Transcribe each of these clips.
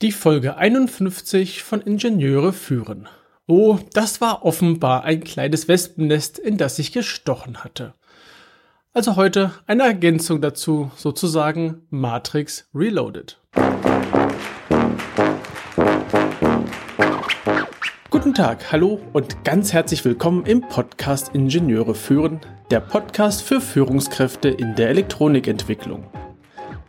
Die Folge 51 von Ingenieure führen. Oh, das war offenbar ein kleines Wespennest, in das ich gestochen hatte. Also heute eine Ergänzung dazu, sozusagen Matrix Reloaded. Guten Tag, hallo und ganz herzlich willkommen im Podcast Ingenieure führen, der Podcast für Führungskräfte in der Elektronikentwicklung.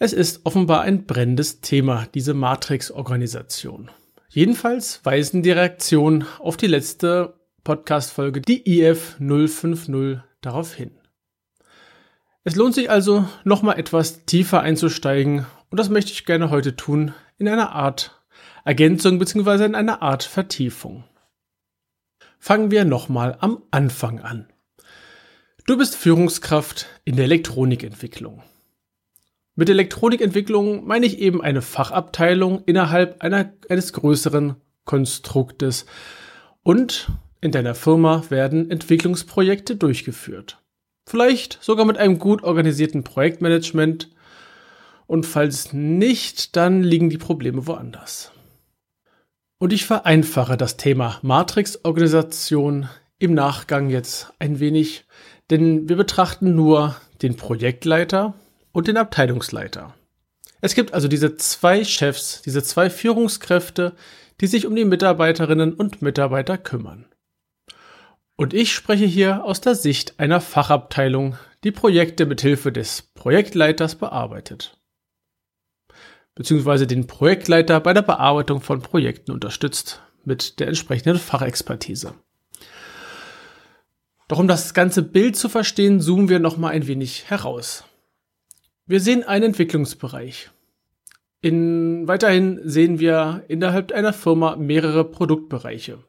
Es ist offenbar ein brennendes Thema, diese Matrix-Organisation. Jedenfalls weisen die Reaktionen auf die letzte Podcast-Folge, die IF 050, darauf hin. Es lohnt sich also, nochmal etwas tiefer einzusteigen und das möchte ich gerne heute tun in einer Art Ergänzung bzw. in einer Art Vertiefung. Fangen wir nochmal am Anfang an. Du bist Führungskraft in der Elektronikentwicklung. Mit Elektronikentwicklung meine ich eben eine Fachabteilung innerhalb einer, eines größeren Konstruktes. Und in deiner Firma werden Entwicklungsprojekte durchgeführt. Vielleicht sogar mit einem gut organisierten Projektmanagement. Und falls nicht, dann liegen die Probleme woanders. Und ich vereinfache das Thema Matrix-Organisation im Nachgang jetzt ein wenig, denn wir betrachten nur den Projektleiter und den Abteilungsleiter. Es gibt also diese zwei Chefs, diese zwei Führungskräfte, die sich um die Mitarbeiterinnen und Mitarbeiter kümmern. Und ich spreche hier aus der Sicht einer Fachabteilung, die Projekte mit Hilfe des Projektleiters bearbeitet. Beziehungsweise den Projektleiter bei der Bearbeitung von Projekten unterstützt mit der entsprechenden Fachexpertise. Doch um das ganze Bild zu verstehen, zoomen wir noch mal ein wenig heraus. Wir sehen einen Entwicklungsbereich. In, weiterhin sehen wir innerhalb einer Firma mehrere Produktbereiche.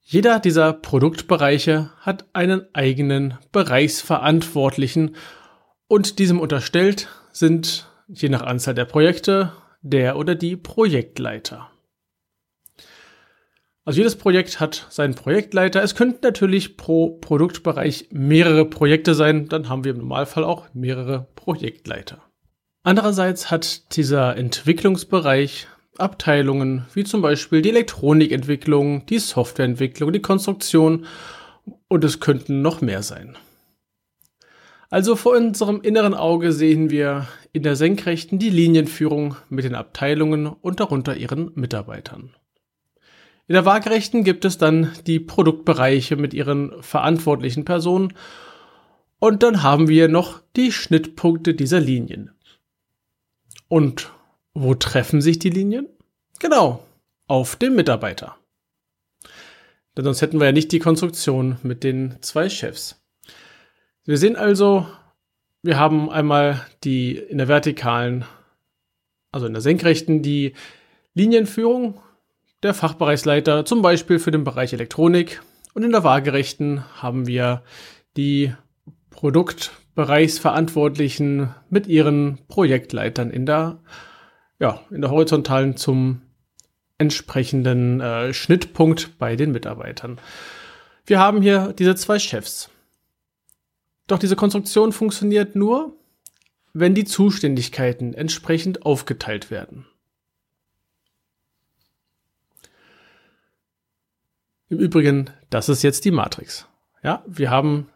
Jeder dieser Produktbereiche hat einen eigenen Bereichsverantwortlichen und diesem unterstellt sind, je nach Anzahl der Projekte, der oder die Projektleiter. Also jedes Projekt hat seinen Projektleiter. Es könnten natürlich pro Produktbereich mehrere Projekte sein. Dann haben wir im Normalfall auch mehrere Projektleiter. Andererseits hat dieser Entwicklungsbereich Abteilungen wie zum Beispiel die Elektronikentwicklung, die Softwareentwicklung, die Konstruktion und es könnten noch mehr sein. Also vor unserem inneren Auge sehen wir in der Senkrechten die Linienführung mit den Abteilungen und darunter ihren Mitarbeitern. In der Waagerechten gibt es dann die Produktbereiche mit ihren verantwortlichen Personen und dann haben wir noch die Schnittpunkte dieser Linien. Und wo treffen sich die Linien? Genau, auf dem Mitarbeiter. Denn sonst hätten wir ja nicht die Konstruktion mit den zwei Chefs. Wir sehen also, wir haben einmal die in der vertikalen, also in der senkrechten, die Linienführung der Fachbereichsleiter, zum Beispiel für den Bereich Elektronik. Und in der Waagerechten haben wir die Produktbereichsverantwortlichen mit ihren Projektleitern in der, ja, in der horizontalen zum entsprechenden äh, Schnittpunkt bei den Mitarbeitern. Wir haben hier diese zwei Chefs. Doch diese Konstruktion funktioniert nur, wenn die Zuständigkeiten entsprechend aufgeteilt werden. Im Übrigen, das ist jetzt die Matrix. Ja, wir haben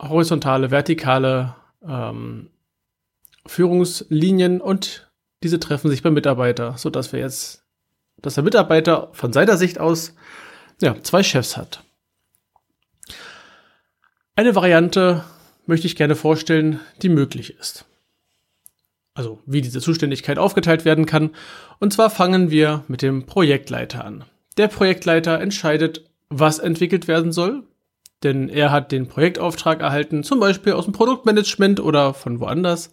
horizontale, vertikale ähm, Führungslinien und diese treffen sich beim Mitarbeiter, so dass wir jetzt, dass der Mitarbeiter von seiner Sicht aus ja, zwei Chefs hat. Eine Variante möchte ich gerne vorstellen, die möglich ist. Also wie diese Zuständigkeit aufgeteilt werden kann. Und zwar fangen wir mit dem Projektleiter an. Der Projektleiter entscheidet, was entwickelt werden soll, denn er hat den Projektauftrag erhalten, zum Beispiel aus dem Produktmanagement oder von woanders.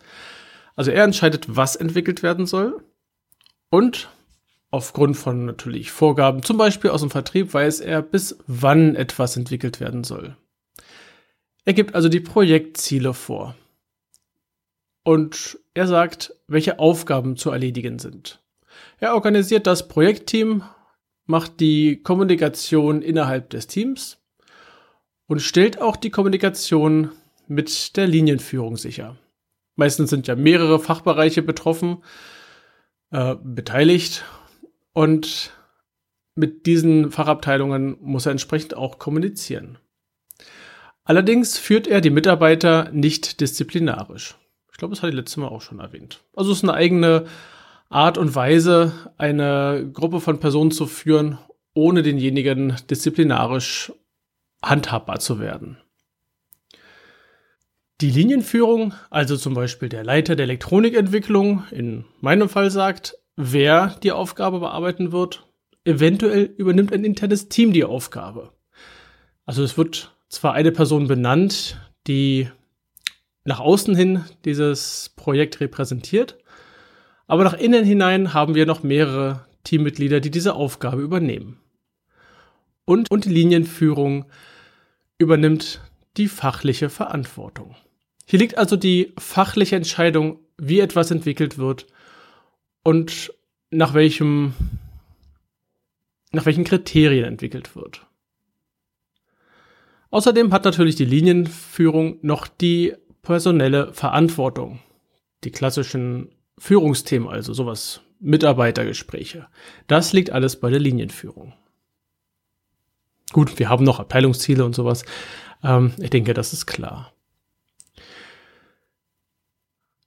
Also er entscheidet, was entwickelt werden soll und Aufgrund von natürlich Vorgaben, zum Beispiel aus dem Vertrieb, weiß er, bis wann etwas entwickelt werden soll. Er gibt also die Projektziele vor. Und er sagt, welche Aufgaben zu erledigen sind. Er organisiert das Projektteam, macht die Kommunikation innerhalb des Teams und stellt auch die Kommunikation mit der Linienführung sicher. Meistens sind ja mehrere Fachbereiche betroffen, äh, beteiligt und mit diesen Fachabteilungen muss er entsprechend auch kommunizieren. Allerdings führt er die Mitarbeiter nicht disziplinarisch. Ich glaube, das hatte ich letztes Mal auch schon erwähnt. Also es ist eine eigene Art und Weise, eine Gruppe von Personen zu führen, ohne denjenigen disziplinarisch handhabbar zu werden. Die Linienführung, also zum Beispiel der Leiter der Elektronikentwicklung, in meinem Fall sagt, wer die Aufgabe bearbeiten wird. Eventuell übernimmt ein internes Team die Aufgabe. Also es wird zwar eine Person benannt, die nach außen hin dieses Projekt repräsentiert, aber nach innen hinein haben wir noch mehrere Teammitglieder, die diese Aufgabe übernehmen. Und, und die Linienführung übernimmt die fachliche Verantwortung. Hier liegt also die fachliche Entscheidung, wie etwas entwickelt wird und nach welchem, nach welchen Kriterien entwickelt wird. Außerdem hat natürlich die Linienführung noch die personelle Verantwortung. Die klassischen Führungsthemen, also sowas, Mitarbeitergespräche. Das liegt alles bei der Linienführung. Gut, wir haben noch Abteilungsziele und sowas. Ähm, ich denke, das ist klar.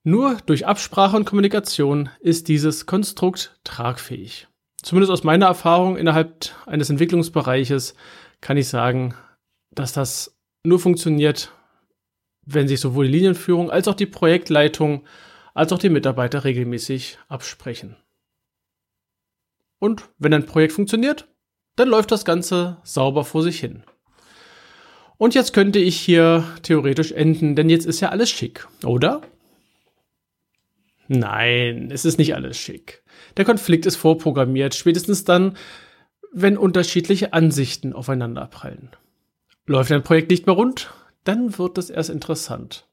Nur durch Absprache und Kommunikation ist dieses Konstrukt tragfähig. Zumindest aus meiner Erfahrung innerhalb eines Entwicklungsbereiches kann ich sagen, dass das nur funktioniert, wenn sich sowohl die Linienführung als auch die Projektleitung als auch die Mitarbeiter regelmäßig absprechen. Und wenn ein Projekt funktioniert, dann läuft das Ganze sauber vor sich hin. Und jetzt könnte ich hier theoretisch enden, denn jetzt ist ja alles schick, oder? Nein, es ist nicht alles schick. Der Konflikt ist vorprogrammiert, spätestens dann, wenn unterschiedliche Ansichten aufeinanderprallen. Läuft ein Projekt nicht mehr rund, dann wird es erst interessant.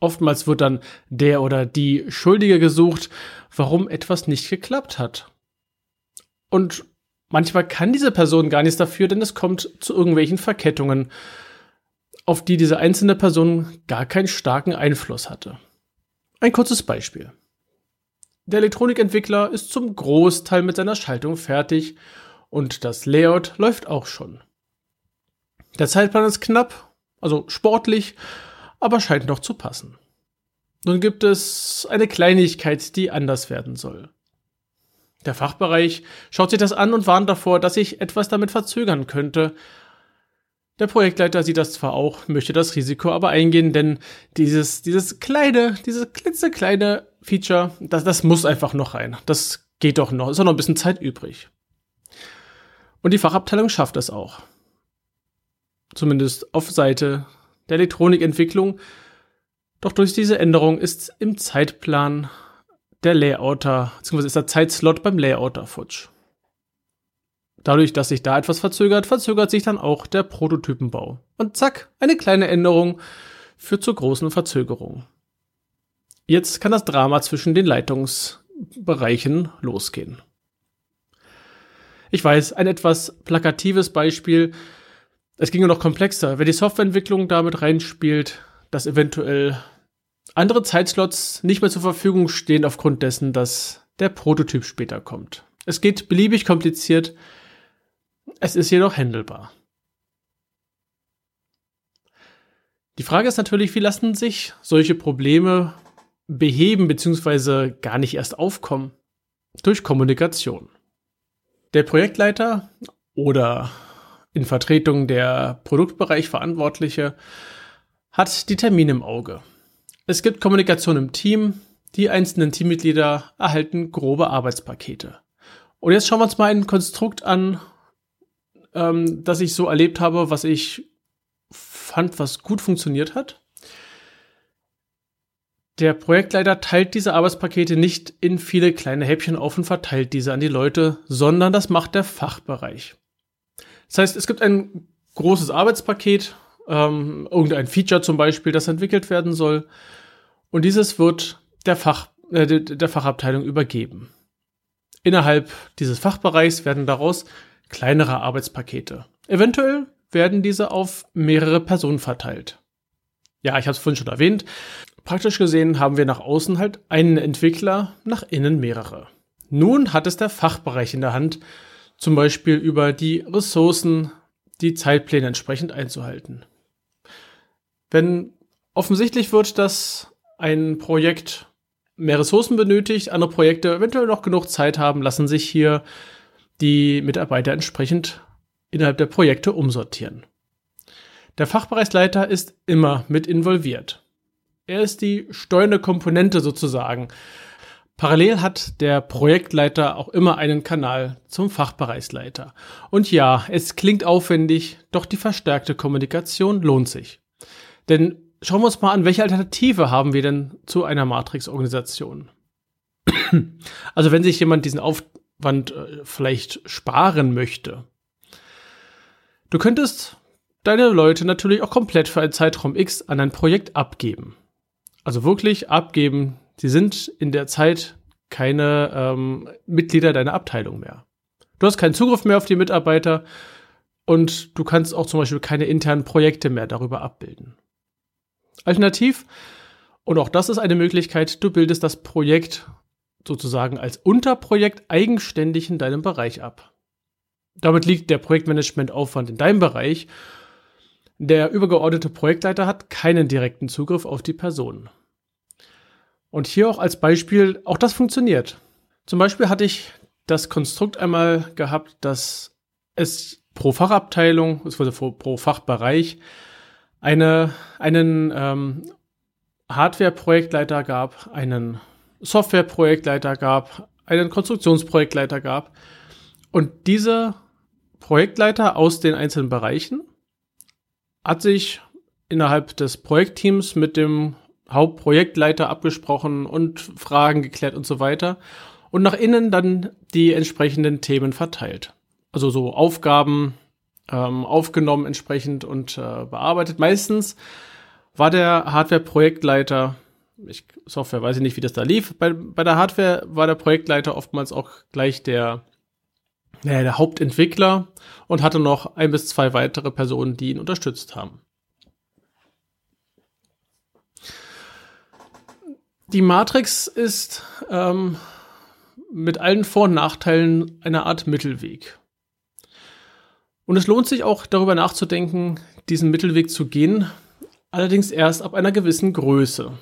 Oftmals wird dann der oder die Schuldige gesucht, warum etwas nicht geklappt hat. Und manchmal kann diese Person gar nichts dafür, denn es kommt zu irgendwelchen Verkettungen, auf die diese einzelne Person gar keinen starken Einfluss hatte. Ein kurzes Beispiel. Der Elektronikentwickler ist zum Großteil mit seiner Schaltung fertig und das Layout läuft auch schon. Der Zeitplan ist knapp, also sportlich, aber scheint noch zu passen. Nun gibt es eine Kleinigkeit, die anders werden soll. Der Fachbereich schaut sich das an und warnt davor, dass sich etwas damit verzögern könnte, der Projektleiter sieht das zwar auch, möchte das Risiko aber eingehen, denn dieses, dieses kleine, dieses klitzekleine Feature, das, das muss einfach noch rein. Das geht doch noch, ist auch noch ein bisschen Zeit übrig. Und die Fachabteilung schafft es auch. Zumindest auf Seite der Elektronikentwicklung. Doch durch diese Änderung ist im Zeitplan der Layouter, beziehungsweise ist der Zeitslot beim Layouter futsch. Dadurch, dass sich da etwas verzögert, verzögert sich dann auch der Prototypenbau. Und zack, eine kleine Änderung führt zu großen Verzögerungen. Jetzt kann das Drama zwischen den Leitungsbereichen losgehen. Ich weiß, ein etwas plakatives Beispiel. Es ging nur noch komplexer. Wer die Softwareentwicklung damit reinspielt, dass eventuell andere Zeitslots nicht mehr zur Verfügung stehen aufgrund dessen, dass der Prototyp später kommt. Es geht beliebig kompliziert. Es ist jedoch händelbar. Die Frage ist natürlich, wie lassen sich solche Probleme beheben bzw. gar nicht erst aufkommen? Durch Kommunikation. Der Projektleiter oder in Vertretung der Produktbereich Verantwortliche hat die Termine im Auge. Es gibt Kommunikation im Team, die einzelnen Teammitglieder erhalten grobe Arbeitspakete. Und jetzt schauen wir uns mal ein Konstrukt an, ähm, das ich so erlebt habe, was ich fand, was gut funktioniert hat. Der Projektleiter teilt diese Arbeitspakete nicht in viele kleine Häppchen auf und verteilt diese an die Leute, sondern das macht der Fachbereich. Das heißt, es gibt ein großes Arbeitspaket, ähm, irgendein Feature zum Beispiel, das entwickelt werden soll, und dieses wird der, Fach, äh, der Fachabteilung übergeben. Innerhalb dieses Fachbereichs werden daraus kleinere Arbeitspakete. Eventuell werden diese auf mehrere Personen verteilt. Ja, ich habe es vorhin schon erwähnt. Praktisch gesehen haben wir nach außen halt einen Entwickler, nach innen mehrere. Nun hat es der Fachbereich in der Hand, zum Beispiel über die Ressourcen, die Zeitpläne entsprechend einzuhalten. Wenn offensichtlich wird, dass ein Projekt mehr Ressourcen benötigt, andere Projekte eventuell noch genug Zeit haben, lassen sich hier die Mitarbeiter entsprechend innerhalb der Projekte umsortieren. Der Fachbereichsleiter ist immer mit involviert. Er ist die steuernde Komponente sozusagen. Parallel hat der Projektleiter auch immer einen Kanal zum Fachbereichsleiter. Und ja, es klingt aufwendig, doch die verstärkte Kommunikation lohnt sich. Denn schauen wir uns mal an, welche Alternative haben wir denn zu einer Matrix-Organisation? also wenn sich jemand diesen Aufwand äh, vielleicht sparen möchte. Du könntest deine Leute natürlich auch komplett für einen Zeitraum X an ein Projekt abgeben. Also wirklich abgeben. Sie sind in der Zeit keine ähm, Mitglieder deiner Abteilung mehr. Du hast keinen Zugriff mehr auf die Mitarbeiter und du kannst auch zum Beispiel keine internen Projekte mehr darüber abbilden. Alternativ, und auch das ist eine Möglichkeit, du bildest das Projekt sozusagen als Unterprojekt eigenständig in deinem Bereich ab. Damit liegt der Projektmanagementaufwand in deinem Bereich der übergeordnete Projektleiter hat keinen direkten Zugriff auf die Person. Und hier auch als Beispiel, auch das funktioniert. Zum Beispiel hatte ich das Konstrukt einmal gehabt, dass es pro Fachabteilung, es wurde pro Fachbereich, eine, einen ähm, Hardware-Projektleiter gab, einen Software-Projektleiter gab, einen Konstruktionsprojektleiter gab. Und diese Projektleiter aus den einzelnen Bereichen hat sich innerhalb des Projektteams mit dem Hauptprojektleiter abgesprochen und Fragen geklärt und so weiter und nach innen dann die entsprechenden Themen verteilt. Also so Aufgaben ähm, aufgenommen entsprechend und äh, bearbeitet. Meistens war der Hardware-Projektleiter, ich, Software weiß ich nicht, wie das da lief, bei, bei der Hardware war der Projektleiter oftmals auch gleich der naja, der Hauptentwickler und hatte noch ein bis zwei weitere Personen, die ihn unterstützt haben. Die Matrix ist ähm, mit allen Vor- und Nachteilen eine Art Mittelweg. Und es lohnt sich auch darüber nachzudenken, diesen Mittelweg zu gehen, allerdings erst ab einer gewissen Größe.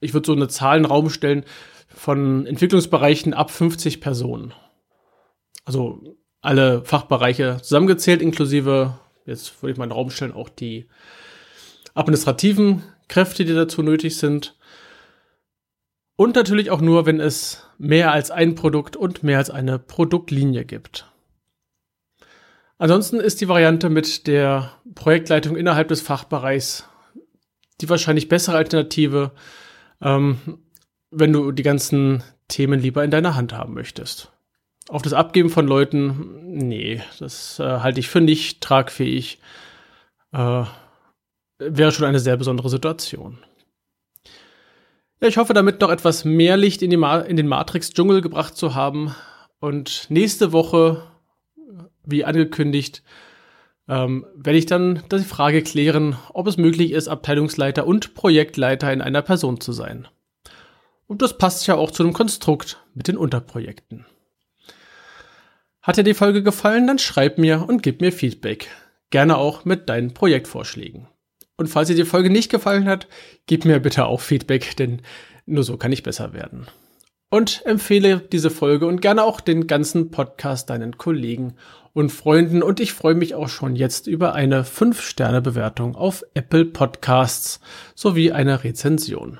Ich würde so eine Zahl in den Raum stellen von Entwicklungsbereichen ab 50 Personen also alle Fachbereiche zusammengezählt, inklusive, jetzt würde ich mal in den Raum stellen, auch die administrativen Kräfte, die dazu nötig sind. Und natürlich auch nur, wenn es mehr als ein Produkt und mehr als eine Produktlinie gibt. Ansonsten ist die Variante mit der Projektleitung innerhalb des Fachbereichs die wahrscheinlich bessere Alternative, ähm, wenn du die ganzen Themen lieber in deiner Hand haben möchtest auf das Abgeben von Leuten, nee, das äh, halte ich für nicht tragfähig. Äh, wäre schon eine sehr besondere Situation. Ja, ich hoffe, damit noch etwas mehr Licht in, in den Matrix-Dschungel gebracht zu haben. Und nächste Woche, wie angekündigt, ähm, werde ich dann die Frage klären, ob es möglich ist, Abteilungsleiter und Projektleiter in einer Person zu sein. Und das passt ja auch zu dem Konstrukt mit den Unterprojekten. Hat dir die Folge gefallen, dann schreib mir und gib mir Feedback. Gerne auch mit deinen Projektvorschlägen. Und falls dir die Folge nicht gefallen hat, gib mir bitte auch Feedback, denn nur so kann ich besser werden. Und empfehle diese Folge und gerne auch den ganzen Podcast deinen Kollegen und Freunden. Und ich freue mich auch schon jetzt über eine 5-Sterne-Bewertung auf Apple Podcasts sowie eine Rezension.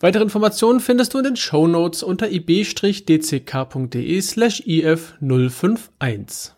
Weitere Informationen findest du in den Show Notes unter ib-dck.de slash if051.